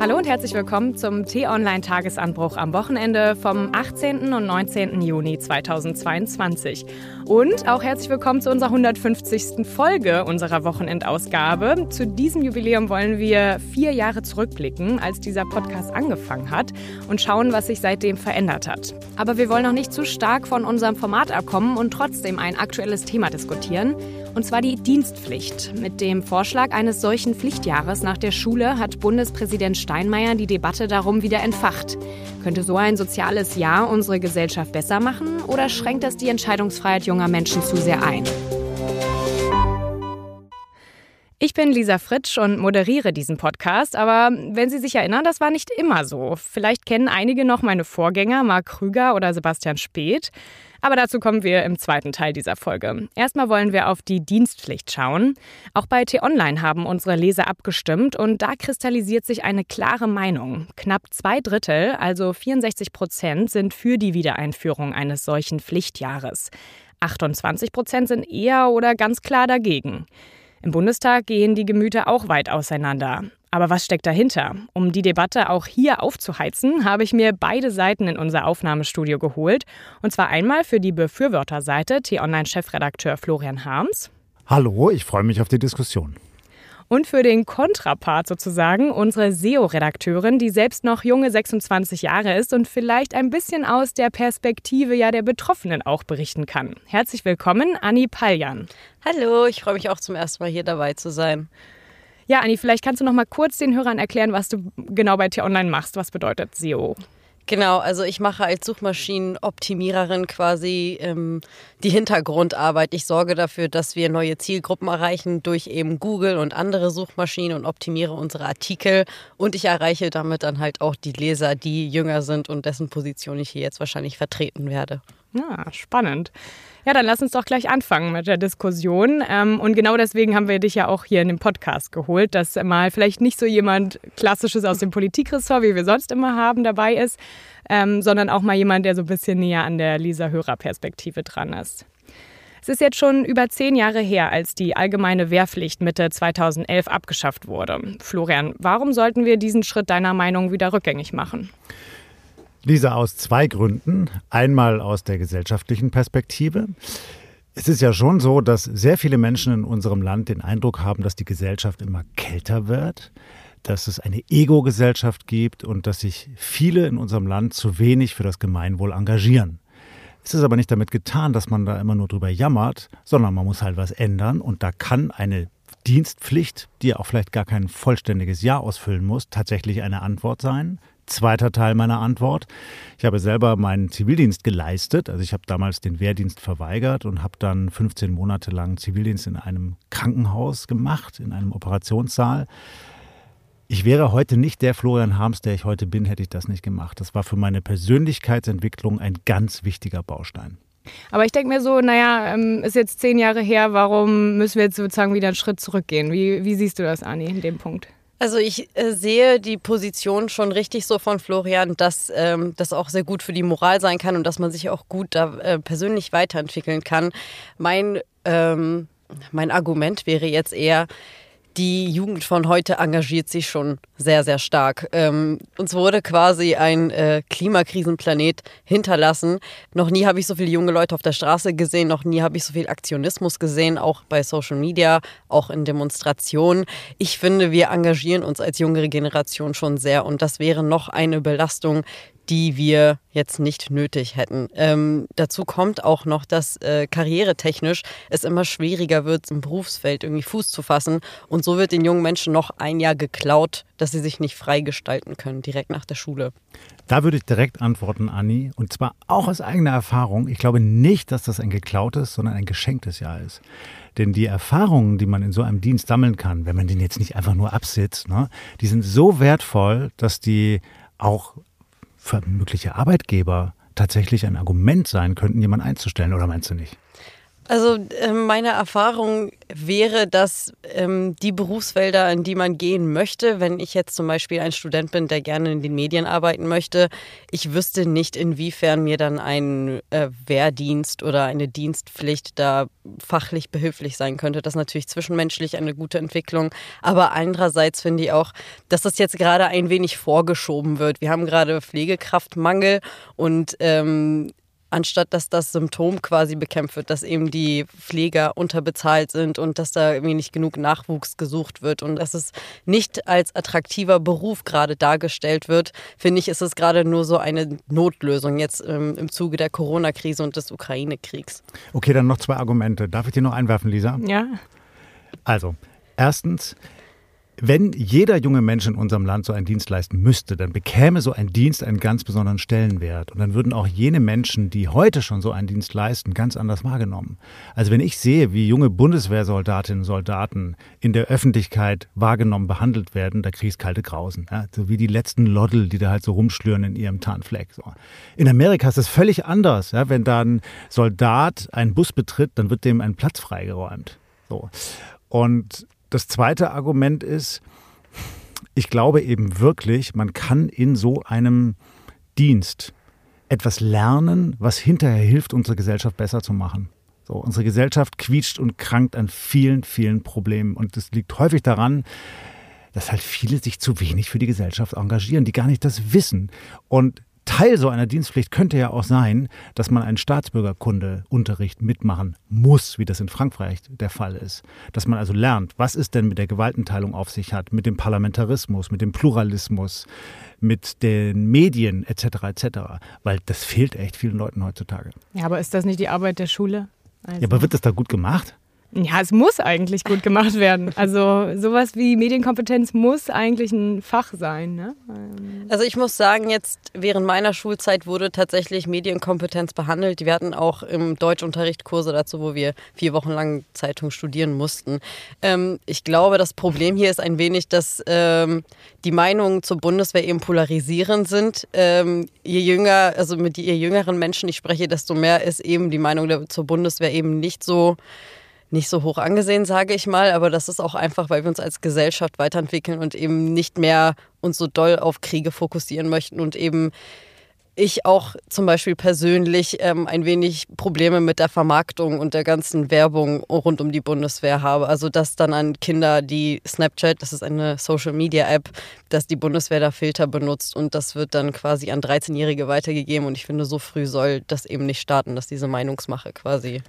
Hallo und herzlich willkommen zum T-Online-Tagesanbruch am Wochenende vom 18. und 19. Juni 2022. Und auch herzlich willkommen zu unserer 150. Folge unserer Wochenendausgabe. Zu diesem Jubiläum wollen wir vier Jahre zurückblicken, als dieser Podcast angefangen hat und schauen, was sich seitdem verändert hat. Aber wir wollen auch nicht zu stark von unserem Format abkommen und trotzdem ein aktuelles Thema diskutieren. Und zwar die Dienstpflicht. Mit dem Vorschlag eines solchen Pflichtjahres nach der Schule hat Bundespräsident Steinmeier die Debatte darum wieder entfacht. Könnte so ein soziales Jahr unsere Gesellschaft besser machen oder schränkt das die Entscheidungsfreiheit junger Menschen zu sehr ein? Ich bin Lisa Fritsch und moderiere diesen Podcast, aber wenn Sie sich erinnern, das war nicht immer so. Vielleicht kennen einige noch meine Vorgänger, Marc Krüger oder Sebastian Speth. Aber dazu kommen wir im zweiten Teil dieser Folge. Erstmal wollen wir auf die Dienstpflicht schauen. Auch bei T-Online haben unsere Leser abgestimmt und da kristallisiert sich eine klare Meinung. Knapp zwei Drittel, also 64 Prozent, sind für die Wiedereinführung eines solchen Pflichtjahres. 28 Prozent sind eher oder ganz klar dagegen. Im Bundestag gehen die Gemüter auch weit auseinander. Aber was steckt dahinter? Um die Debatte auch hier aufzuheizen, habe ich mir beide Seiten in unser Aufnahmestudio geholt. Und zwar einmal für die Befürworterseite T-Online-Chefredakteur Florian Harms. Hallo, ich freue mich auf die Diskussion. Und für den Kontrapart sozusagen unsere SEO-Redakteurin, die selbst noch junge 26 Jahre ist und vielleicht ein bisschen aus der Perspektive ja der Betroffenen auch berichten kann. Herzlich willkommen, Anni Paljan. Hallo, ich freue mich auch zum ersten Mal hier dabei zu sein. Ja, Anni, vielleicht kannst du noch mal kurz den Hörern erklären, was du genau bei T-Online machst. Was bedeutet SEO? Genau, also ich mache als Suchmaschinenoptimiererin quasi ähm, die Hintergrundarbeit. Ich sorge dafür, dass wir neue Zielgruppen erreichen durch eben Google und andere Suchmaschinen und optimiere unsere Artikel. Und ich erreiche damit dann halt auch die Leser, die jünger sind und dessen Position ich hier jetzt wahrscheinlich vertreten werde. Ja, spannend. Ja, dann lass uns doch gleich anfangen mit der Diskussion. Ähm, und genau deswegen haben wir dich ja auch hier in dem Podcast geholt, dass mal vielleicht nicht so jemand Klassisches aus dem Politikressort, wie wir sonst immer haben, dabei ist, ähm, sondern auch mal jemand, der so ein bisschen näher an der Lisa-Hörer-Perspektive dran ist. Es ist jetzt schon über zehn Jahre her, als die allgemeine Wehrpflicht Mitte 2011 abgeschafft wurde. Florian, warum sollten wir diesen Schritt deiner Meinung wieder rückgängig machen? Lisa, aus zwei Gründen. Einmal aus der gesellschaftlichen Perspektive. Es ist ja schon so, dass sehr viele Menschen in unserem Land den Eindruck haben, dass die Gesellschaft immer kälter wird, dass es eine Ego-Gesellschaft gibt und dass sich viele in unserem Land zu wenig für das Gemeinwohl engagieren. Es ist aber nicht damit getan, dass man da immer nur drüber jammert, sondern man muss halt was ändern und da kann eine Dienstpflicht, die auch vielleicht gar kein vollständiges Jahr ausfüllen muss, tatsächlich eine Antwort sein. Zweiter Teil meiner Antwort. Ich habe selber meinen Zivildienst geleistet. Also ich habe damals den Wehrdienst verweigert und habe dann 15 Monate lang Zivildienst in einem Krankenhaus gemacht, in einem Operationssaal. Ich wäre heute nicht der Florian Harms, der ich heute bin, hätte ich das nicht gemacht. Das war für meine Persönlichkeitsentwicklung ein ganz wichtiger Baustein. Aber ich denke mir so, naja, ähm, ist jetzt zehn Jahre her, warum müssen wir jetzt sozusagen wieder einen Schritt zurückgehen? Wie, wie siehst du das, Ani, in dem Punkt? Also ich äh, sehe die Position schon richtig so von Florian, dass ähm, das auch sehr gut für die Moral sein kann und dass man sich auch gut da äh, persönlich weiterentwickeln kann. Mein, ähm, mein Argument wäre jetzt eher, die Jugend von heute engagiert sich schon sehr, sehr stark. Ähm, uns wurde quasi ein äh, Klimakrisenplanet hinterlassen. Noch nie habe ich so viele junge Leute auf der Straße gesehen, noch nie habe ich so viel Aktionismus gesehen, auch bei Social Media, auch in Demonstrationen. Ich finde, wir engagieren uns als jüngere Generation schon sehr und das wäre noch eine Belastung, die wir jetzt nicht nötig hätten. Ähm, dazu kommt auch noch, dass äh, karrieretechnisch es immer schwieriger wird, im Berufsfeld irgendwie Fuß zu fassen. Und so wird den jungen Menschen noch ein Jahr geklaut, dass sie sich nicht freigestalten können, direkt nach der Schule. Da würde ich direkt antworten, Anni. Und zwar auch aus eigener Erfahrung. Ich glaube nicht, dass das ein geklautes, sondern ein geschenktes Jahr ist. Denn die Erfahrungen, die man in so einem Dienst sammeln kann, wenn man den jetzt nicht einfach nur absitzt, ne, die sind so wertvoll, dass die auch für mögliche Arbeitgeber tatsächlich ein Argument sein könnten, jemanden einzustellen, oder meinst du nicht? Also äh, meine Erfahrung wäre, dass ähm, die Berufsfelder, in die man gehen möchte, wenn ich jetzt zum Beispiel ein Student bin, der gerne in den Medien arbeiten möchte, ich wüsste nicht, inwiefern mir dann ein äh, Wehrdienst oder eine Dienstpflicht da fachlich behilflich sein könnte. Das ist natürlich zwischenmenschlich eine gute Entwicklung. Aber andererseits finde ich auch, dass das jetzt gerade ein wenig vorgeschoben wird. Wir haben gerade Pflegekraftmangel und ähm, anstatt dass das Symptom quasi bekämpft wird, dass eben die Pfleger unterbezahlt sind und dass da irgendwie nicht genug Nachwuchs gesucht wird und dass es nicht als attraktiver Beruf gerade dargestellt wird, finde ich, ist es gerade nur so eine Notlösung jetzt ähm, im Zuge der Corona-Krise und des Ukraine-Kriegs. Okay, dann noch zwei Argumente. Darf ich dir noch einwerfen, Lisa? Ja. Also, erstens, wenn jeder junge Mensch in unserem Land so einen Dienst leisten müsste, dann bekäme so ein Dienst einen ganz besonderen Stellenwert. Und dann würden auch jene Menschen, die heute schon so einen Dienst leisten, ganz anders wahrgenommen. Also wenn ich sehe, wie junge Bundeswehrsoldatinnen und Soldaten in der Öffentlichkeit wahrgenommen, behandelt werden, da kriege ich kalte Grausen. Ja? So wie die letzten Loddel, die da halt so rumschlüren in ihrem Tarnfleck. So. In Amerika ist das völlig anders. Ja? Wenn da ein Soldat einen Bus betritt, dann wird dem ein Platz freigeräumt. So. Und das zweite Argument ist, ich glaube eben wirklich, man kann in so einem Dienst etwas lernen, was hinterher hilft, unsere Gesellschaft besser zu machen. So, unsere Gesellschaft quietscht und krankt an vielen, vielen Problemen. Und das liegt häufig daran, dass halt viele sich zu wenig für die Gesellschaft engagieren, die gar nicht das wissen. Und Teil so einer Dienstpflicht könnte ja auch sein, dass man einen Staatsbürgerkundeunterricht mitmachen muss, wie das in Frankreich der Fall ist. Dass man also lernt, was es denn mit der Gewaltenteilung auf sich hat, mit dem Parlamentarismus, mit dem Pluralismus, mit den Medien etc. etc. Weil das fehlt echt vielen Leuten heutzutage. Ja, aber ist das nicht die Arbeit der Schule? Also ja, aber wird das da gut gemacht? Ja, es muss eigentlich gut gemacht werden. Also sowas wie Medienkompetenz muss eigentlich ein Fach sein. Ne? Also ich muss sagen, jetzt während meiner Schulzeit wurde tatsächlich Medienkompetenz behandelt. Wir hatten auch im Deutschunterricht Kurse dazu, wo wir vier Wochen lang Zeitung studieren mussten. Ähm, ich glaube, das Problem hier ist ein wenig, dass ähm, die Meinungen zur Bundeswehr eben polarisierend sind. Ähm, je jünger, also mit je jüngeren Menschen ich spreche, desto mehr ist eben die Meinung zur Bundeswehr eben nicht so nicht so hoch angesehen, sage ich mal, aber das ist auch einfach, weil wir uns als Gesellschaft weiterentwickeln und eben nicht mehr uns so doll auf Kriege fokussieren möchten und eben ich auch zum Beispiel persönlich ähm, ein wenig Probleme mit der Vermarktung und der ganzen Werbung rund um die Bundeswehr habe. Also dass dann an Kinder, die Snapchat, das ist eine Social-Media-App, dass die Bundeswehr da Filter benutzt und das wird dann quasi an 13-Jährige weitergegeben. Und ich finde, so früh soll das eben nicht starten, dass diese Meinungsmache quasi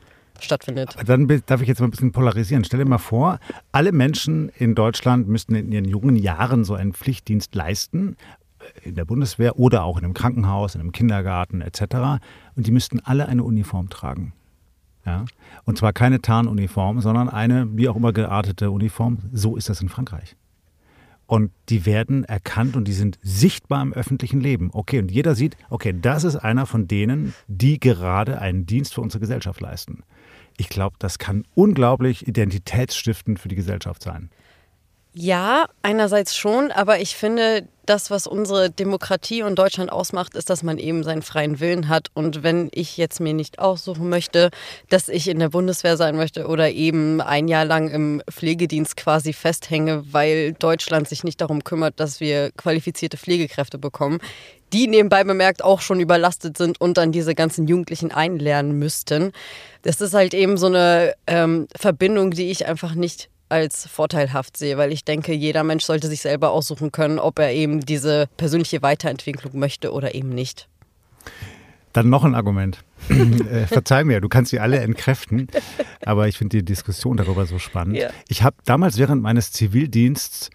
stattfindet. Dann darf ich jetzt mal ein bisschen polarisieren. Stell dir mal vor, alle Menschen in Deutschland müssten in ihren jungen Jahren so einen Pflichtdienst leisten, äh, in der Bundeswehr oder auch in einem Krankenhaus, in einem Kindergarten etc. Und die müssten alle eine Uniform tragen. Ja? Und zwar keine Tarnuniform, sondern eine wie auch immer geartete Uniform. So ist das in Frankreich. Und die werden erkannt und die sind sichtbar im öffentlichen Leben. Okay, und jeder sieht, okay, das ist einer von denen, die gerade einen Dienst für unsere Gesellschaft leisten. Ich glaube, das kann unglaublich identitätsstiftend für die Gesellschaft sein. Ja, einerseits schon, aber ich finde, das, was unsere Demokratie und Deutschland ausmacht, ist, dass man eben seinen freien Willen hat. Und wenn ich jetzt mir nicht aussuchen möchte, dass ich in der Bundeswehr sein möchte oder eben ein Jahr lang im Pflegedienst quasi festhänge, weil Deutschland sich nicht darum kümmert, dass wir qualifizierte Pflegekräfte bekommen, die nebenbei bemerkt auch schon überlastet sind und dann diese ganzen Jugendlichen einlernen müssten. Das ist halt eben so eine ähm, Verbindung, die ich einfach nicht als vorteilhaft sehe, weil ich denke, jeder Mensch sollte sich selber aussuchen können, ob er eben diese persönliche Weiterentwicklung möchte oder eben nicht. Dann noch ein Argument. äh, verzeih mir, du kannst sie alle entkräften, aber ich finde die Diskussion darüber so spannend. Ja. Ich habe damals während meines Zivildienstes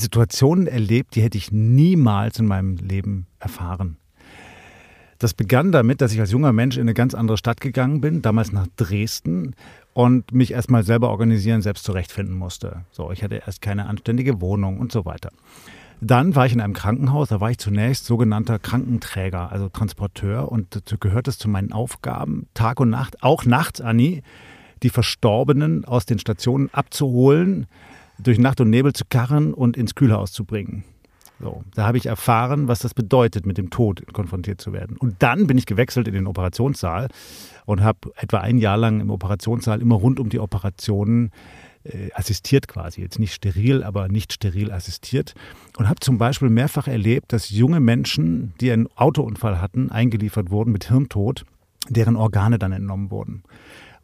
Situationen erlebt, die hätte ich niemals in meinem Leben erfahren. Das begann damit, dass ich als junger Mensch in eine ganz andere Stadt gegangen bin, damals nach Dresden, und mich erstmal selber organisieren, selbst zurechtfinden musste. So, ich hatte erst keine anständige Wohnung und so weiter. Dann war ich in einem Krankenhaus, da war ich zunächst sogenannter Krankenträger, also Transporteur und dazu gehört es zu meinen Aufgaben, Tag und Nacht, auch nachts, Anni, die Verstorbenen aus den Stationen abzuholen, durch Nacht und Nebel zu karren und ins Kühlhaus zu bringen. So, da habe ich erfahren, was das bedeutet, mit dem Tod konfrontiert zu werden. Und dann bin ich gewechselt in den Operationssaal und habe etwa ein Jahr lang im Operationssaal immer rund um die Operationen äh, assistiert quasi. Jetzt nicht steril, aber nicht steril assistiert. Und habe zum Beispiel mehrfach erlebt, dass junge Menschen, die einen Autounfall hatten, eingeliefert wurden mit Hirntod, deren Organe dann entnommen wurden.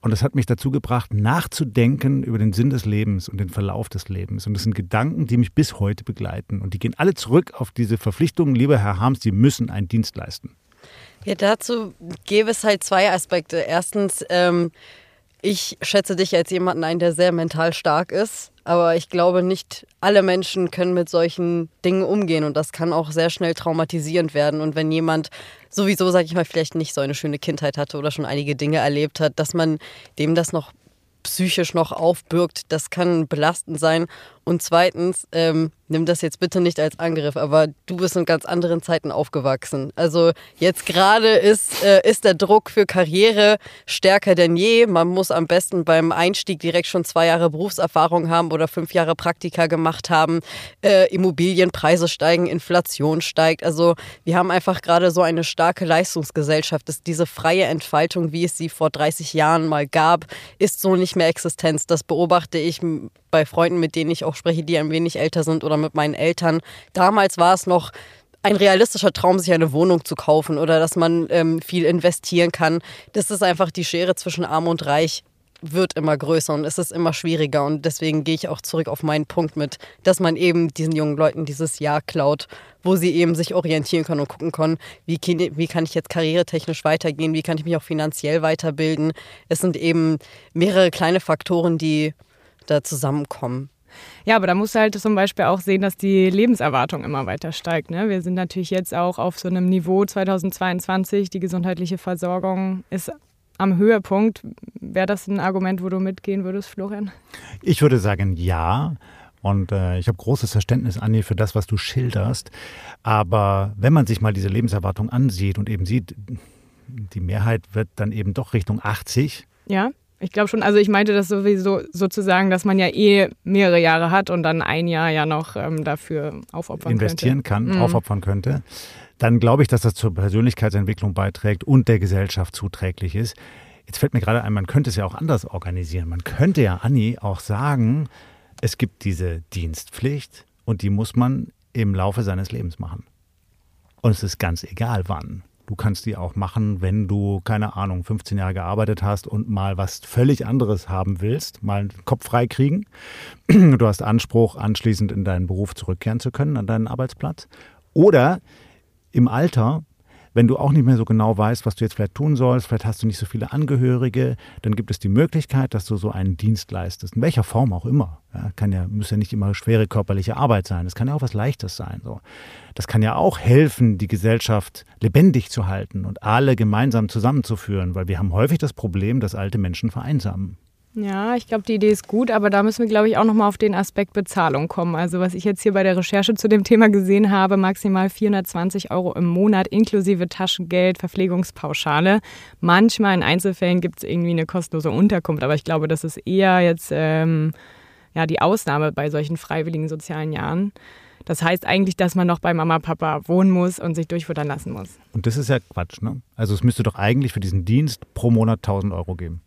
Und das hat mich dazu gebracht, nachzudenken über den Sinn des Lebens und den Verlauf des Lebens. Und das sind Gedanken, die mich bis heute begleiten. Und die gehen alle zurück auf diese Verpflichtung, lieber Herr Harms, Sie müssen einen Dienst leisten. Ja, dazu gäbe es halt zwei Aspekte. Erstens, ähm, ich schätze dich als jemanden ein, der sehr mental stark ist. Aber ich glaube, nicht alle Menschen können mit solchen Dingen umgehen und das kann auch sehr schnell traumatisierend werden. Und wenn jemand sowieso, sag ich mal, vielleicht nicht so eine schöne Kindheit hatte oder schon einige Dinge erlebt hat, dass man dem das noch psychisch noch aufbürgt, das kann belastend sein. Und zweitens, ähm, nimm das jetzt bitte nicht als Angriff, aber du bist in ganz anderen Zeiten aufgewachsen. Also jetzt gerade ist, äh, ist der Druck für Karriere stärker denn je. Man muss am besten beim Einstieg direkt schon zwei Jahre Berufserfahrung haben oder fünf Jahre Praktika gemacht haben. Äh, Immobilienpreise steigen, Inflation steigt. Also wir haben einfach gerade so eine starke Leistungsgesellschaft. Dass diese freie Entfaltung, wie es sie vor 30 Jahren mal gab, ist so nicht mehr Existenz. Das beobachte ich bei Freunden, mit denen ich auch spreche, die ein wenig älter sind oder mit meinen Eltern. Damals war es noch ein realistischer Traum, sich eine Wohnung zu kaufen oder dass man ähm, viel investieren kann. Das ist einfach die Schere zwischen Arm und Reich wird immer größer und es ist immer schwieriger. Und deswegen gehe ich auch zurück auf meinen Punkt mit, dass man eben diesen jungen Leuten dieses Jahr klaut, wo sie eben sich orientieren können und gucken können, wie, wie kann ich jetzt karrieretechnisch weitergehen, wie kann ich mich auch finanziell weiterbilden. Es sind eben mehrere kleine Faktoren, die da zusammenkommen. Ja, aber da musst du halt zum Beispiel auch sehen, dass die Lebenserwartung immer weiter steigt. Ne? Wir sind natürlich jetzt auch auf so einem Niveau 2022. Die gesundheitliche Versorgung ist am Höhepunkt. Wäre das ein Argument, wo du mitgehen würdest, Florian? Ich würde sagen, ja. Und äh, ich habe großes Verständnis, Anni, für das, was du schilderst. Aber wenn man sich mal diese Lebenserwartung ansieht und eben sieht, die Mehrheit wird dann eben doch Richtung 80. Ja. Ich glaube schon, also ich meinte das sowieso sozusagen, dass man ja eh mehrere Jahre hat und dann ein Jahr ja noch ähm, dafür aufopfern investieren könnte. kann, mhm. aufopfern könnte. Dann glaube ich, dass das zur Persönlichkeitsentwicklung beiträgt und der Gesellschaft zuträglich ist. Jetzt fällt mir gerade ein, man könnte es ja auch anders organisieren. Man könnte ja, Anni, auch sagen, es gibt diese Dienstpflicht und die muss man im Laufe seines Lebens machen. Und es ist ganz egal wann. Du kannst die auch machen, wenn du, keine Ahnung, 15 Jahre gearbeitet hast und mal was völlig anderes haben willst, mal einen Kopf frei kriegen. Du hast Anspruch, anschließend in deinen Beruf zurückkehren zu können, an deinen Arbeitsplatz. Oder im Alter wenn du auch nicht mehr so genau weißt, was du jetzt vielleicht tun sollst, vielleicht hast du nicht so viele Angehörige, dann gibt es die Möglichkeit, dass du so einen Dienst leistest, in welcher Form auch immer. Ja, kann ja, muss ja nicht immer schwere körperliche Arbeit sein. Es kann ja auch was Leichtes sein. So. Das kann ja auch helfen, die Gesellschaft lebendig zu halten und alle gemeinsam zusammenzuführen, weil wir haben häufig das Problem, dass alte Menschen vereinsamen. Ja, ich glaube, die Idee ist gut, aber da müssen wir, glaube ich, auch nochmal auf den Aspekt Bezahlung kommen. Also was ich jetzt hier bei der Recherche zu dem Thema gesehen habe, maximal 420 Euro im Monat inklusive Taschengeld, Verpflegungspauschale. Manchmal in Einzelfällen gibt es irgendwie eine kostenlose Unterkunft, aber ich glaube, das ist eher jetzt ähm, ja, die Ausnahme bei solchen freiwilligen sozialen Jahren. Das heißt eigentlich, dass man noch bei Mama, Papa wohnen muss und sich durchfuttern lassen muss. Und das ist ja Quatsch, ne? Also es müsste doch eigentlich für diesen Dienst pro Monat 1000 Euro geben.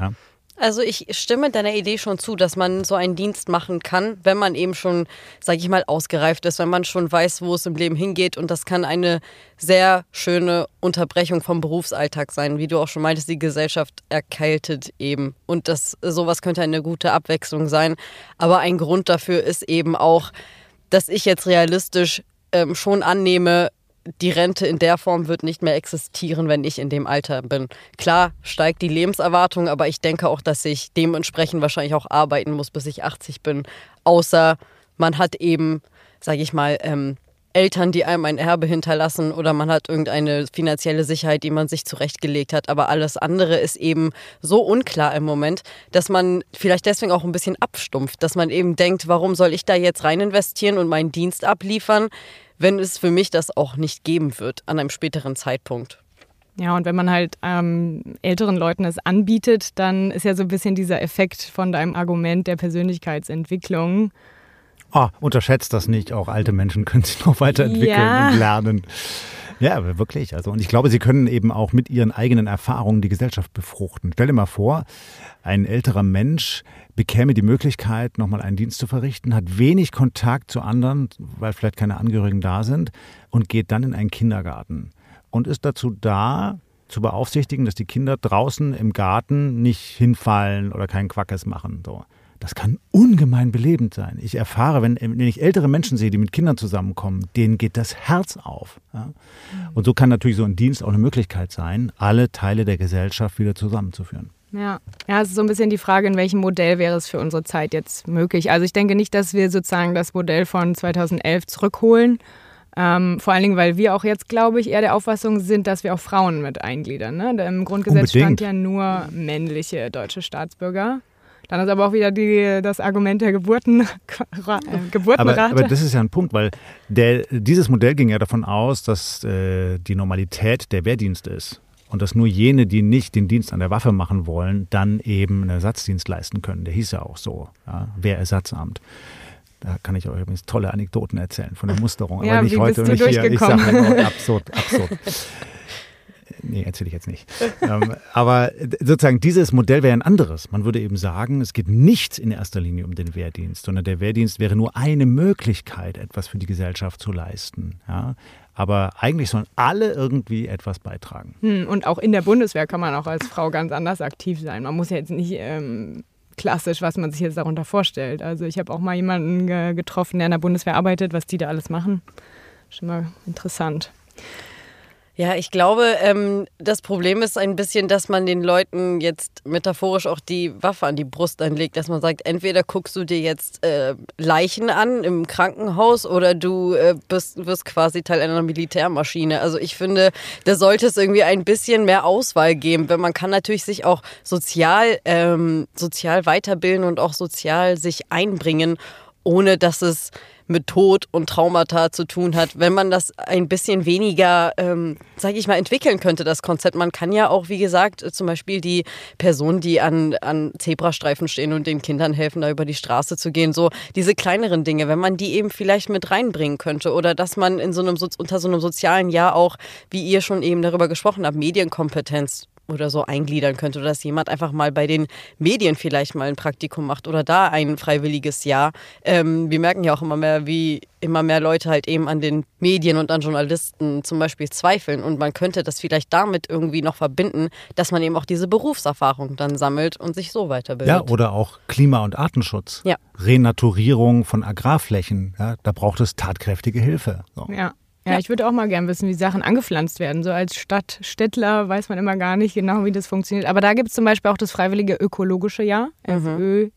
Ja? Also ich stimme deiner Idee schon zu, dass man so einen Dienst machen kann, wenn man eben schon, sage ich mal, ausgereift ist, wenn man schon weiß, wo es im Leben hingeht. Und das kann eine sehr schöne Unterbrechung vom Berufsalltag sein. Wie du auch schon meintest, die Gesellschaft erkältet eben. Und das sowas könnte eine gute Abwechslung sein. Aber ein Grund dafür ist eben auch, dass ich jetzt realistisch ähm, schon annehme, die Rente in der Form wird nicht mehr existieren, wenn ich in dem Alter bin. Klar steigt die Lebenserwartung, aber ich denke auch, dass ich dementsprechend wahrscheinlich auch arbeiten muss, bis ich 80 bin. Außer man hat eben, sage ich mal, ähm, Eltern, die einem ein Erbe hinterlassen oder man hat irgendeine finanzielle Sicherheit, die man sich zurechtgelegt hat. Aber alles andere ist eben so unklar im Moment, dass man vielleicht deswegen auch ein bisschen abstumpft, dass man eben denkt, warum soll ich da jetzt rein investieren und meinen Dienst abliefern, wenn es für mich das auch nicht geben wird an einem späteren Zeitpunkt. Ja, und wenn man halt ähm, älteren Leuten es anbietet, dann ist ja so ein bisschen dieser Effekt von deinem Argument der Persönlichkeitsentwicklung. Oh, unterschätzt das nicht. Auch alte Menschen können sich noch weiterentwickeln ja. und lernen. Ja, wirklich. Also, und ich glaube, sie können eben auch mit ihren eigenen Erfahrungen die Gesellschaft befruchten. Stell dir mal vor, ein älterer Mensch bekäme die Möglichkeit, nochmal einen Dienst zu verrichten, hat wenig Kontakt zu anderen, weil vielleicht keine Angehörigen da sind, und geht dann in einen Kindergarten und ist dazu da, zu beaufsichtigen, dass die Kinder draußen im Garten nicht hinfallen oder keinen Quackes machen. So. Das kann ungemein belebend sein. Ich erfahre, wenn, wenn, ich ältere Menschen sehe, die mit Kindern zusammenkommen, denen geht das Herz auf. Ja? Und so kann natürlich so ein Dienst auch eine Möglichkeit sein, alle Teile der Gesellschaft wieder zusammenzuführen. Ja. ja, es ist so ein bisschen die Frage, in welchem Modell wäre es für unsere Zeit jetzt möglich. Also ich denke nicht, dass wir sozusagen das Modell von 2011 zurückholen. Ähm, vor allen Dingen, weil wir auch jetzt, glaube ich, eher der Auffassung sind, dass wir auch Frauen mit eingliedern. Ne? Im Grundgesetz Unbedingt. stand ja nur männliche deutsche Staatsbürger. Dann ist aber auch wieder die, das Argument der Geburten, äh, Geburtenrate. Aber, aber, das ist ja ein Punkt, weil der, dieses Modell ging ja davon aus, dass äh, die Normalität der Wehrdienst ist und dass nur jene, die nicht den Dienst an der Waffe machen wollen, dann eben einen Ersatzdienst leisten können. Der hieß ja auch so, ja, Wehrersatzamt. Da kann ich euch übrigens tolle Anekdoten erzählen von der Musterung. Aber ja, nicht heute und nicht hier. Ich sage absurd, absurd. Nee, erzähle ich jetzt nicht. ähm, aber sozusagen dieses Modell wäre ein anderes. Man würde eben sagen, es geht nicht in erster Linie um den Wehrdienst, sondern der Wehrdienst wäre nur eine Möglichkeit, etwas für die Gesellschaft zu leisten. Ja? Aber eigentlich sollen alle irgendwie etwas beitragen. Hm, und auch in der Bundeswehr kann man auch als Frau ganz anders aktiv sein. Man muss ja jetzt nicht ähm, klassisch, was man sich jetzt darunter vorstellt. Also ich habe auch mal jemanden getroffen, der in der Bundeswehr arbeitet, was die da alles machen. Schon mal interessant. Ja, ich glaube, ähm, das Problem ist ein bisschen, dass man den Leuten jetzt metaphorisch auch die Waffe an die Brust anlegt, dass man sagt, entweder guckst du dir jetzt äh, Leichen an im Krankenhaus oder du äh, bist, wirst quasi Teil einer Militärmaschine. Also ich finde, da sollte es irgendwie ein bisschen mehr Auswahl geben, weil man kann natürlich sich auch sozial, ähm, sozial weiterbilden und auch sozial sich einbringen, ohne dass es mit Tod und Traumata zu tun hat, wenn man das ein bisschen weniger, ähm, sage ich mal, entwickeln könnte, das Konzept. Man kann ja auch, wie gesagt, zum Beispiel die Personen, die an, an Zebrastreifen stehen und den Kindern helfen, da über die Straße zu gehen, so diese kleineren Dinge, wenn man die eben vielleicht mit reinbringen könnte oder dass man in so einem, unter so einem sozialen Jahr auch, wie ihr schon eben darüber gesprochen habt, Medienkompetenz oder so eingliedern könnte oder dass jemand einfach mal bei den Medien vielleicht mal ein Praktikum macht oder da ein freiwilliges Jahr. Ähm, wir merken ja auch immer mehr, wie immer mehr Leute halt eben an den Medien und an Journalisten zum Beispiel zweifeln und man könnte das vielleicht damit irgendwie noch verbinden, dass man eben auch diese Berufserfahrung dann sammelt und sich so weiterbildet. Ja, oder auch Klima- und Artenschutz. Ja. Renaturierung von Agrarflächen. Ja, da braucht es tatkräftige Hilfe. So. Ja. Ja, ich würde auch mal gern wissen, wie Sachen angepflanzt werden. So als Stadtstädtler weiß man immer gar nicht genau, wie das funktioniert. Aber da gibt es zum Beispiel auch das freiwillige ökologische Jahr. FÖJ.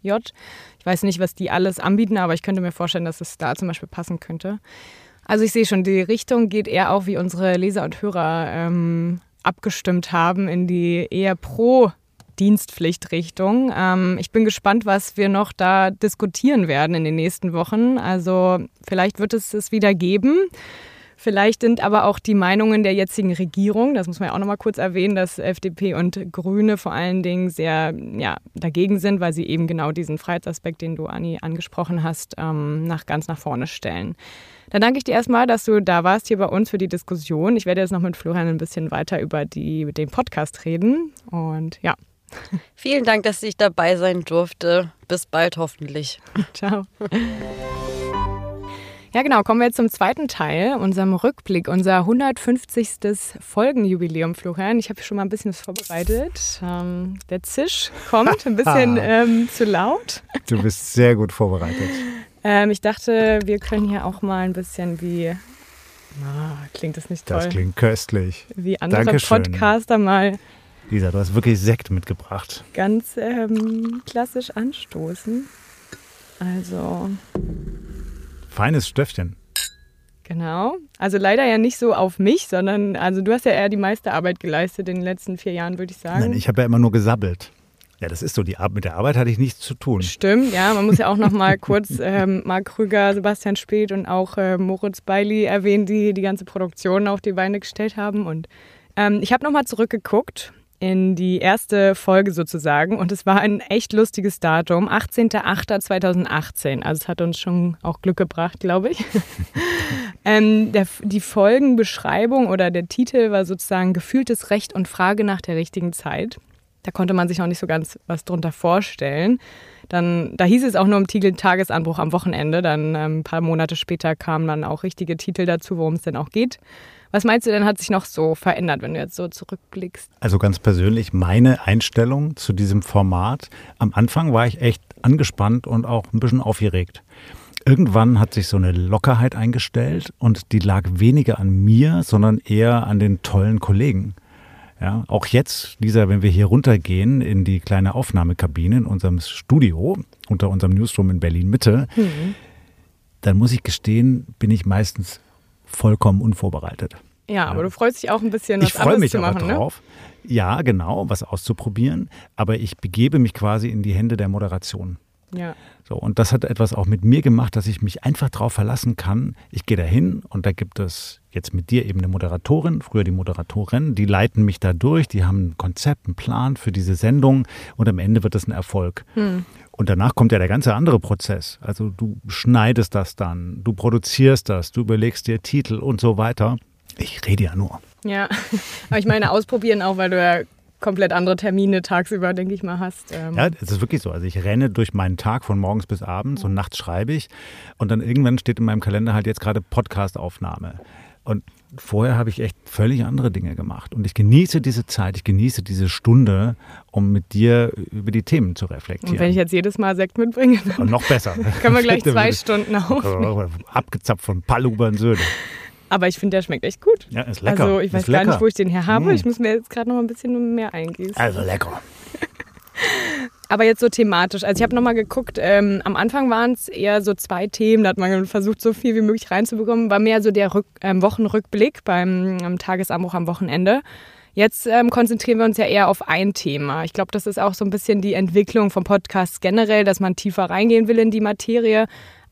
Ich weiß nicht, was die alles anbieten, aber ich könnte mir vorstellen, dass es da zum Beispiel passen könnte. Also ich sehe schon, die Richtung geht eher auch, wie unsere Leser und Hörer ähm, abgestimmt haben, in die eher pro Dienstpflichtrichtung. Ähm, ich bin gespannt, was wir noch da diskutieren werden in den nächsten Wochen. Also vielleicht wird es es wieder geben. Vielleicht sind aber auch die Meinungen der jetzigen Regierung, das muss man ja auch noch mal kurz erwähnen, dass FDP und Grüne vor allen Dingen sehr ja, dagegen sind, weil sie eben genau diesen Freiheitsaspekt, den du, Anni, angesprochen hast, ähm, nach, ganz nach vorne stellen. Dann danke ich dir erstmal, dass du da warst hier bei uns für die Diskussion. Ich werde jetzt noch mit Florian ein bisschen weiter über die, den Podcast reden. Und ja. Vielen Dank, dass ich dabei sein durfte. Bis bald hoffentlich. Ciao. Ja, genau. Kommen wir jetzt zum zweiten Teil, unserem Rückblick, unser 150. Folgenjubiläum, Florian. Ich habe schon mal ein bisschen was vorbereitet. Ähm, der Zisch kommt ein bisschen ähm, zu laut. Du bist sehr gut vorbereitet. ähm, ich dachte, wir können hier auch mal ein bisschen wie. Ah, klingt das nicht toll? Das klingt köstlich. Wie andere Dankeschön. Podcaster mal. Lisa, du hast wirklich Sekt mitgebracht. Ganz ähm, klassisch anstoßen. Also feines Stöffchen. Genau. Also leider ja nicht so auf mich, sondern also du hast ja eher die meiste Arbeit geleistet in den letzten vier Jahren, würde ich sagen. Nein, ich habe ja immer nur gesabbelt. Ja, das ist so. Die, mit der Arbeit hatte ich nichts zu tun. Stimmt, ja. Man muss ja auch noch mal kurz ähm, Marc Krüger, Sebastian Speth und auch äh, Moritz Beili erwähnen, die die ganze Produktion auf die Beine gestellt haben. Und ähm, ich habe noch mal zurückgeguckt in die erste Folge sozusagen. Und es war ein echt lustiges Datum, 18.08.2018. Also es hat uns schon auch Glück gebracht, glaube ich. ähm, der, die Folgenbeschreibung oder der Titel war sozusagen Gefühltes Recht und Frage nach der richtigen Zeit. Da konnte man sich noch nicht so ganz was drunter vorstellen. Dann, da hieß es auch nur im Titel Tagesanbruch am Wochenende. Dann ähm, ein paar Monate später kamen dann auch richtige Titel dazu, worum es denn auch geht. Was meinst du denn, hat sich noch so verändert, wenn du jetzt so zurückblickst? Also ganz persönlich, meine Einstellung zu diesem Format. Am Anfang war ich echt angespannt und auch ein bisschen aufgeregt. Irgendwann hat sich so eine Lockerheit eingestellt und die lag weniger an mir, sondern eher an den tollen Kollegen. Ja, auch jetzt, Lisa, wenn wir hier runtergehen in die kleine Aufnahmekabine in unserem Studio unter unserem Newsroom in Berlin Mitte, mhm. dann muss ich gestehen, bin ich meistens vollkommen unvorbereitet. Ja, aber du freust dich auch ein bisschen, was ich anderes mich zu machen, aber ne? drauf. Ne? Ja, genau, was auszuprobieren. Aber ich begebe mich quasi in die Hände der Moderation. Ja. So, und das hat etwas auch mit mir gemacht, dass ich mich einfach darauf verlassen kann. Ich gehe da hin und da gibt es jetzt mit dir eben eine Moderatorin, früher die Moderatorin, die leiten mich da durch, die haben ein Konzept, einen Plan für diese Sendung und am Ende wird es ein Erfolg. Hm. Und danach kommt ja der ganze andere Prozess. Also du schneidest das dann, du produzierst das, du überlegst dir Titel und so weiter. Ich rede ja nur. Ja, aber ich meine, ausprobieren auch, weil du ja komplett andere Termine tagsüber, denke ich mal, hast. Ähm. Ja, es ist wirklich so. Also ich renne durch meinen Tag von morgens bis abends und nachts schreibe ich. Und dann irgendwann steht in meinem Kalender halt jetzt gerade Podcast-Aufnahme. Und vorher habe ich echt völlig andere Dinge gemacht. Und ich genieße diese Zeit, ich genieße diese Stunde, um mit dir über die Themen zu reflektieren. Und wenn ich jetzt jedes Mal Sekt mitbringe, dann noch besser. können wir gleich zwei Stunden aufnehmen. Abgezapft von Paluban Söhne. Aber ich finde, der schmeckt echt gut. Ja, ist lecker. Also ich weiß gar nicht, wo ich den her habe. Mm. Ich muss mir jetzt gerade noch ein bisschen mehr eingießen. Also lecker. Aber jetzt so thematisch. Also ich habe nochmal geguckt, ähm, am Anfang waren es eher so zwei Themen, da hat man versucht, so viel wie möglich reinzubekommen. War mehr so der Rück ähm, Wochenrückblick beim ähm, Tagesanbruch am Wochenende. Jetzt ähm, konzentrieren wir uns ja eher auf ein Thema. Ich glaube, das ist auch so ein bisschen die Entwicklung vom Podcast generell, dass man tiefer reingehen will in die Materie.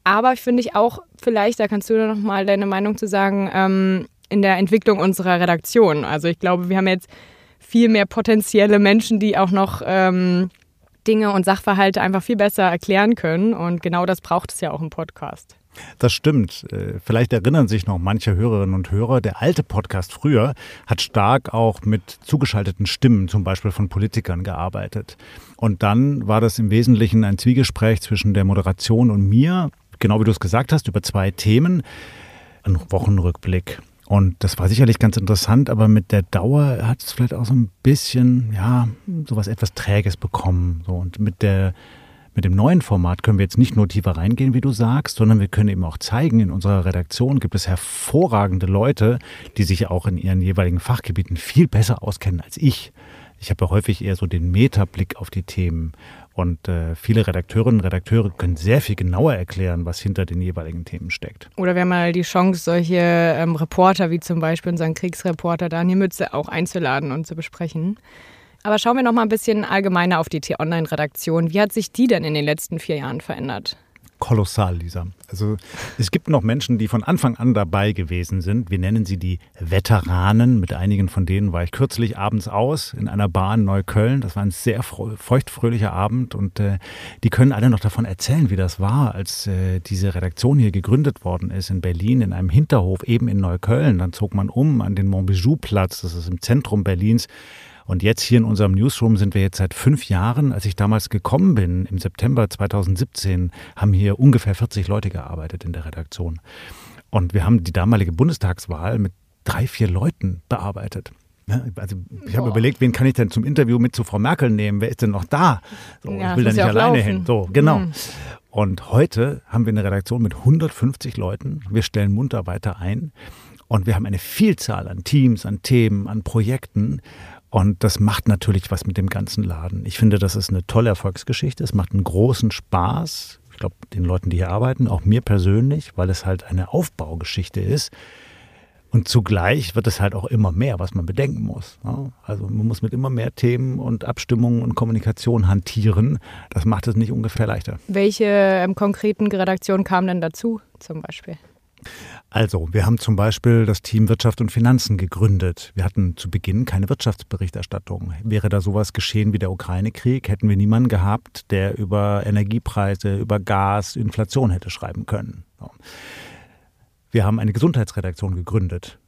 Aber finde ich auch, vielleicht, da kannst du noch mal deine Meinung zu sagen, ähm, in der Entwicklung unserer Redaktion. Also ich glaube, wir haben jetzt viel mehr potenzielle Menschen, die auch noch ähm, Dinge und Sachverhalte einfach viel besser erklären können. Und genau das braucht es ja auch im Podcast. Das stimmt. Äh, vielleicht erinnern sich noch manche Hörerinnen und Hörer, der alte Podcast früher hat stark auch mit zugeschalteten Stimmen, zum Beispiel von Politikern, gearbeitet. Und dann war das im Wesentlichen ein Zwiegespräch zwischen der Moderation und mir, genau wie du es gesagt hast, über zwei Themen. Ein Wochenrückblick. Und das war sicherlich ganz interessant, aber mit der Dauer hat es vielleicht auch so ein bisschen, ja, sowas etwas Träges bekommen. So. Und mit der mit dem neuen Format können wir jetzt nicht nur tiefer reingehen, wie du sagst, sondern wir können eben auch zeigen, in unserer Redaktion gibt es hervorragende Leute, die sich auch in ihren jeweiligen Fachgebieten viel besser auskennen als ich. Ich habe ja häufig eher so den Metablick auf die Themen. Und äh, viele Redakteurinnen und Redakteure können sehr viel genauer erklären, was hinter den jeweiligen Themen steckt. Oder wir haben mal die Chance, solche ähm, Reporter wie zum Beispiel unseren Kriegsreporter Daniel Mütze auch einzuladen und zu besprechen. Aber schauen wir noch mal ein bisschen allgemeiner auf die T-Online-Redaktion. Wie hat sich die denn in den letzten vier Jahren verändert? Kolossal, Lisa. Also es gibt noch Menschen, die von Anfang an dabei gewesen sind. Wir nennen sie die Veteranen. Mit einigen von denen war ich kürzlich abends aus in einer Bar in Neukölln. Das war ein sehr feuchtfröhlicher Abend und äh, die können alle noch davon erzählen, wie das war, als äh, diese Redaktion hier gegründet worden ist in Berlin in einem Hinterhof eben in Neukölln. Dann zog man um an den Montbijou-Platz, das ist im Zentrum Berlins. Und jetzt hier in unserem Newsroom sind wir jetzt seit fünf Jahren. Als ich damals gekommen bin, im September 2017, haben hier ungefähr 40 Leute gearbeitet in der Redaktion. Und wir haben die damalige Bundestagswahl mit drei, vier Leuten bearbeitet. Also ich habe überlegt, wen kann ich denn zum Interview mit zu Frau Merkel nehmen? Wer ist denn noch da? So, ja, ich will da nicht alleine laufen. hin. So, genau. Mhm. Und heute haben wir eine Redaktion mit 150 Leuten. Wir stellen munter weiter ein. Und wir haben eine Vielzahl an Teams, an Themen, an Projekten. Und das macht natürlich was mit dem ganzen Laden. Ich finde, das ist eine tolle Erfolgsgeschichte. Es macht einen großen Spaß. Ich glaube, den Leuten, die hier arbeiten, auch mir persönlich, weil es halt eine Aufbaugeschichte ist. Und zugleich wird es halt auch immer mehr, was man bedenken muss. Also man muss mit immer mehr Themen und Abstimmungen und Kommunikation hantieren. Das macht es nicht ungefähr leichter. Welche ähm, konkreten Redaktionen kamen denn dazu zum Beispiel? Also, wir haben zum Beispiel das Team Wirtschaft und Finanzen gegründet. Wir hatten zu Beginn keine Wirtschaftsberichterstattung. Wäre da sowas geschehen wie der Ukraine-Krieg, hätten wir niemanden gehabt, der über Energiepreise, über Gas, Inflation hätte schreiben können. Wir haben eine Gesundheitsredaktion gegründet.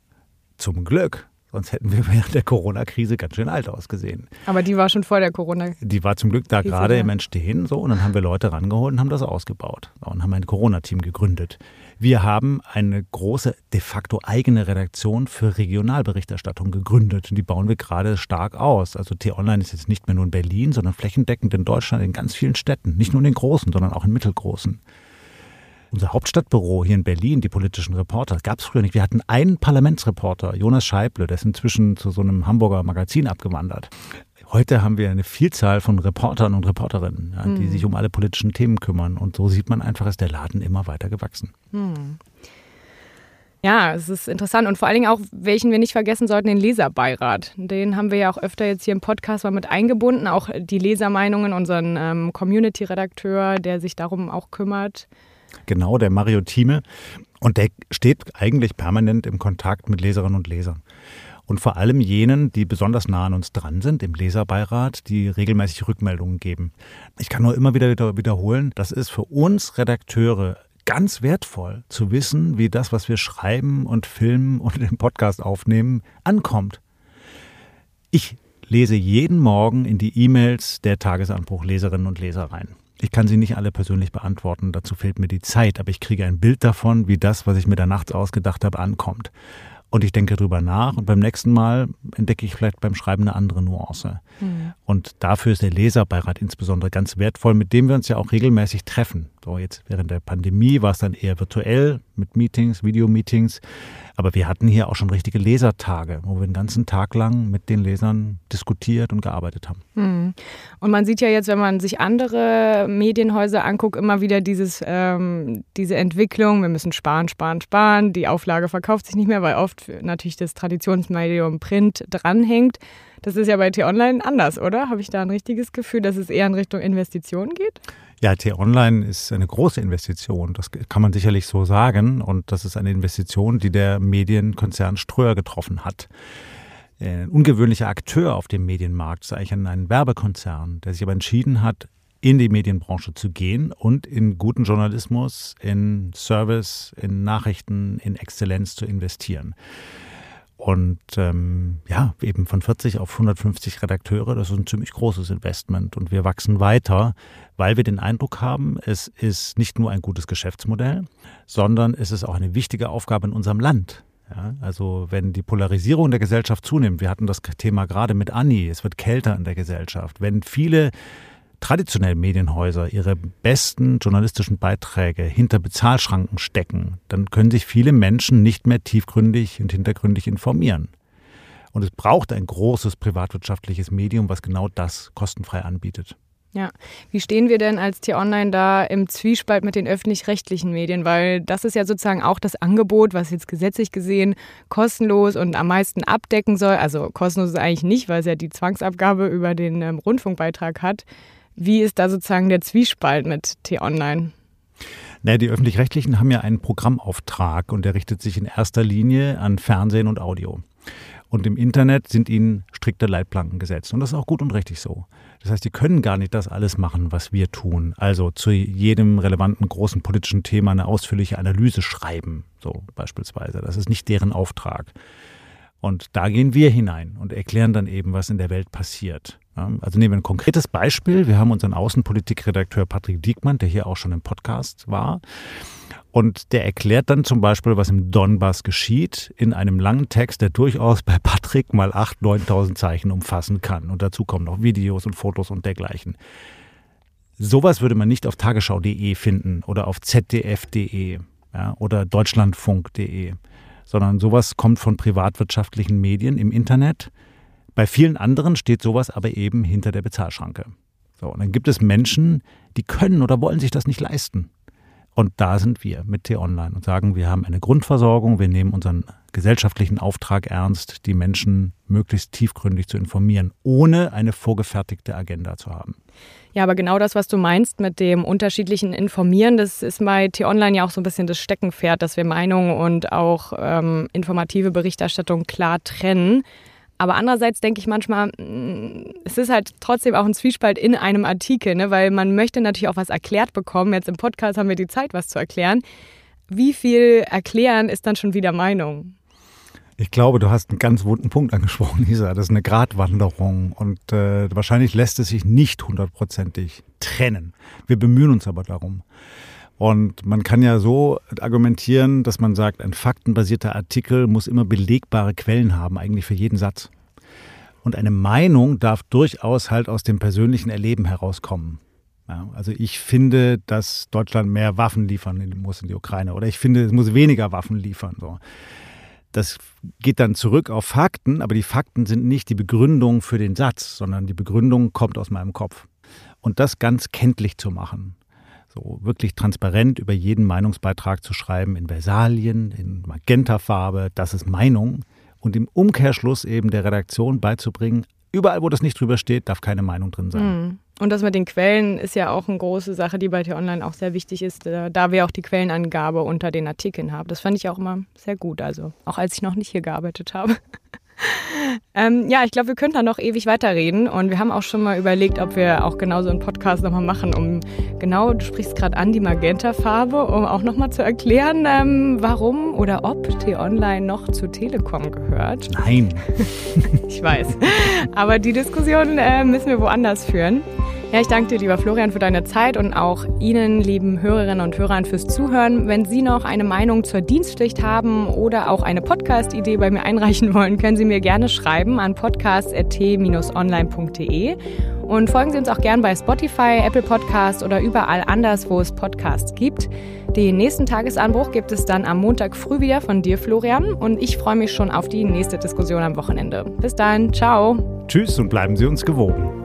Zum Glück Sonst hätten wir während der Corona-Krise ganz schön alt ausgesehen. Aber die war schon vor der Corona-Krise. Die war zum Glück da gerade im Entstehen so und dann haben wir Leute rangeholt und haben das ausgebaut und haben ein Corona-Team gegründet. Wir haben eine große, de facto eigene Redaktion für Regionalberichterstattung gegründet und die bauen wir gerade stark aus. Also T-Online ist jetzt nicht mehr nur in Berlin, sondern flächendeckend in Deutschland in ganz vielen Städten. Nicht nur in den großen, sondern auch in mittelgroßen. Unser Hauptstadtbüro hier in Berlin, die politischen Reporter, gab es früher nicht. Wir hatten einen Parlamentsreporter, Jonas Scheible, der ist inzwischen zu so einem Hamburger Magazin abgewandert. Heute haben wir eine Vielzahl von Reportern und Reporterinnen, ja, die hm. sich um alle politischen Themen kümmern. Und so sieht man einfach, ist der Laden immer weiter gewachsen. Hm. Ja, es ist interessant und vor allen Dingen auch, welchen wir nicht vergessen sollten, den Leserbeirat. Den haben wir ja auch öfter jetzt hier im Podcast mal mit eingebunden, auch die Lesermeinungen, unseren ähm, Community-Redakteur, der sich darum auch kümmert. Genau, der Mario Thieme. Und der steht eigentlich permanent im Kontakt mit Leserinnen und Lesern. Und vor allem jenen, die besonders nah an uns dran sind, im Leserbeirat, die regelmäßig Rückmeldungen geben. Ich kann nur immer wieder wiederholen, das ist für uns Redakteure ganz wertvoll zu wissen, wie das, was wir schreiben und filmen und den Podcast aufnehmen, ankommt. Ich lese jeden Morgen in die E-Mails der Tagesanbruch-Leserinnen und Leser rein. Ich kann sie nicht alle persönlich beantworten, dazu fehlt mir die Zeit, aber ich kriege ein Bild davon, wie das, was ich mir da nachts ausgedacht habe, ankommt. Und ich denke drüber nach und beim nächsten Mal entdecke ich vielleicht beim Schreiben eine andere Nuance. Mhm. Und dafür ist der Leserbeirat insbesondere ganz wertvoll, mit dem wir uns ja auch regelmäßig treffen. So jetzt während der Pandemie war es dann eher virtuell mit Meetings, Videomeetings. Aber wir hatten hier auch schon richtige Lesertage, wo wir den ganzen Tag lang mit den Lesern diskutiert und gearbeitet haben. Hm. Und man sieht ja jetzt, wenn man sich andere Medienhäuser anguckt, immer wieder dieses, ähm, diese Entwicklung, wir müssen sparen, sparen, sparen. Die Auflage verkauft sich nicht mehr, weil oft natürlich das Traditionsmedium Print dranhängt. Das ist ja bei T-Online anders, oder? Habe ich da ein richtiges Gefühl, dass es eher in Richtung Investition geht? Ja, T-Online ist eine große Investition, das kann man sicherlich so sagen. Und das ist eine Investition, die der Medienkonzern Ströer getroffen hat. Ein ungewöhnlicher Akteur auf dem Medienmarkt ist eigentlich ein Werbekonzern, der sich aber entschieden hat, in die Medienbranche zu gehen und in guten Journalismus, in Service, in Nachrichten, in Exzellenz zu investieren. Und ähm, ja, eben von 40 auf 150 Redakteure, das ist ein ziemlich großes Investment. Und wir wachsen weiter, weil wir den Eindruck haben, es ist nicht nur ein gutes Geschäftsmodell, sondern es ist auch eine wichtige Aufgabe in unserem Land. Ja, also wenn die Polarisierung der Gesellschaft zunimmt, wir hatten das Thema gerade mit Anni, es wird kälter in der Gesellschaft, wenn viele traditionellen Medienhäuser ihre besten journalistischen Beiträge hinter Bezahlschranken stecken, dann können sich viele Menschen nicht mehr tiefgründig und hintergründig informieren. Und es braucht ein großes privatwirtschaftliches Medium, was genau das kostenfrei anbietet. Ja, wie stehen wir denn als T-Online da im Zwiespalt mit den öffentlich-rechtlichen Medien? Weil das ist ja sozusagen auch das Angebot, was jetzt gesetzlich gesehen kostenlos und am meisten abdecken soll. Also kostenlos ist eigentlich nicht, weil es ja die Zwangsabgabe über den ähm, Rundfunkbeitrag hat. Wie ist da sozusagen der Zwiespalt mit T-Online? Naja, die öffentlich-rechtlichen haben ja einen Programmauftrag und der richtet sich in erster Linie an Fernsehen und Audio. Und im Internet sind ihnen strikte Leitplanken gesetzt. Und das ist auch gut und richtig so. Das heißt, die können gar nicht das alles machen, was wir tun. Also zu jedem relevanten großen politischen Thema eine ausführliche Analyse schreiben, so beispielsweise. Das ist nicht deren Auftrag. Und da gehen wir hinein und erklären dann eben, was in der Welt passiert. Also nehmen wir ein konkretes Beispiel. Wir haben unseren Außenpolitikredakteur Patrick Diekmann, der hier auch schon im Podcast war. Und der erklärt dann zum Beispiel, was im Donbass geschieht, in einem langen Text, der durchaus bei Patrick mal 8.000, 9.000 Zeichen umfassen kann. Und dazu kommen noch Videos und Fotos und dergleichen. Sowas würde man nicht auf tagesschau.de finden oder auf zdf.de ja, oder deutschlandfunk.de, sondern sowas kommt von privatwirtschaftlichen Medien im Internet bei vielen anderen steht sowas aber eben hinter der Bezahlschranke. So, und dann gibt es Menschen, die können oder wollen sich das nicht leisten. Und da sind wir mit T-Online und sagen, wir haben eine Grundversorgung, wir nehmen unseren gesellschaftlichen Auftrag ernst, die Menschen möglichst tiefgründig zu informieren, ohne eine vorgefertigte Agenda zu haben. Ja, aber genau das, was du meinst mit dem unterschiedlichen Informieren, das ist bei T-Online ja auch so ein bisschen das Steckenpferd, dass wir Meinung und auch ähm, informative Berichterstattung klar trennen. Aber andererseits denke ich manchmal, mm, es ist halt trotzdem auch ein Zwiespalt in einem Artikel, ne? weil man möchte natürlich auch was erklärt bekommen. Jetzt im Podcast haben wir die Zeit, was zu erklären. Wie viel erklären ist dann schon wieder Meinung? Ich glaube, du hast einen ganz wunden Punkt angesprochen, Lisa. Das ist eine Gratwanderung und äh, wahrscheinlich lässt es sich nicht hundertprozentig trennen. Wir bemühen uns aber darum. Und man kann ja so argumentieren, dass man sagt, ein faktenbasierter Artikel muss immer belegbare Quellen haben, eigentlich für jeden Satz. Und eine Meinung darf durchaus halt aus dem persönlichen Erleben herauskommen. Ja, also ich finde, dass Deutschland mehr Waffen liefern muss in die Ukraine oder ich finde, es muss weniger Waffen liefern. So. Das geht dann zurück auf Fakten, aber die Fakten sind nicht die Begründung für den Satz, sondern die Begründung kommt aus meinem Kopf. Und das ganz kenntlich zu machen, so wirklich transparent über jeden Meinungsbeitrag zu schreiben, in Versalien, in Magentafarbe, das ist Meinung. Und im Umkehrschluss eben der Redaktion beizubringen, überall, wo das nicht drüber steht, darf keine Meinung drin sein. Mhm. Und das mit den Quellen ist ja auch eine große Sache, die bei T-Online auch sehr wichtig ist, äh, da wir auch die Quellenangabe unter den Artikeln haben. Das fand ich auch immer sehr gut, also auch als ich noch nicht hier gearbeitet habe. Ähm, ja, ich glaube, wir könnten da noch ewig weiterreden und wir haben auch schon mal überlegt, ob wir auch genauso einen Podcast nochmal machen, um genau, du sprichst gerade an, die Magenta-Farbe, um auch nochmal zu erklären, ähm, warum oder ob T-Online noch zu Telekom gehört. Nein. ich weiß. Aber die Diskussion äh, müssen wir woanders führen. Ja, ich danke dir, lieber Florian, für deine Zeit und auch Ihnen, lieben Hörerinnen und Hörern, fürs Zuhören. Wenn Sie noch eine Meinung zur Dienstpflicht haben oder auch eine Podcast-Idee bei mir einreichen wollen, können Sie mir gerne schreiben an podcast.t-online.de. Und folgen Sie uns auch gern bei Spotify, Apple Podcast oder überall anders, wo es Podcasts gibt. Den nächsten Tagesanbruch gibt es dann am Montag früh wieder von dir, Florian. Und ich freue mich schon auf die nächste Diskussion am Wochenende. Bis dann, ciao. Tschüss und bleiben Sie uns gewogen.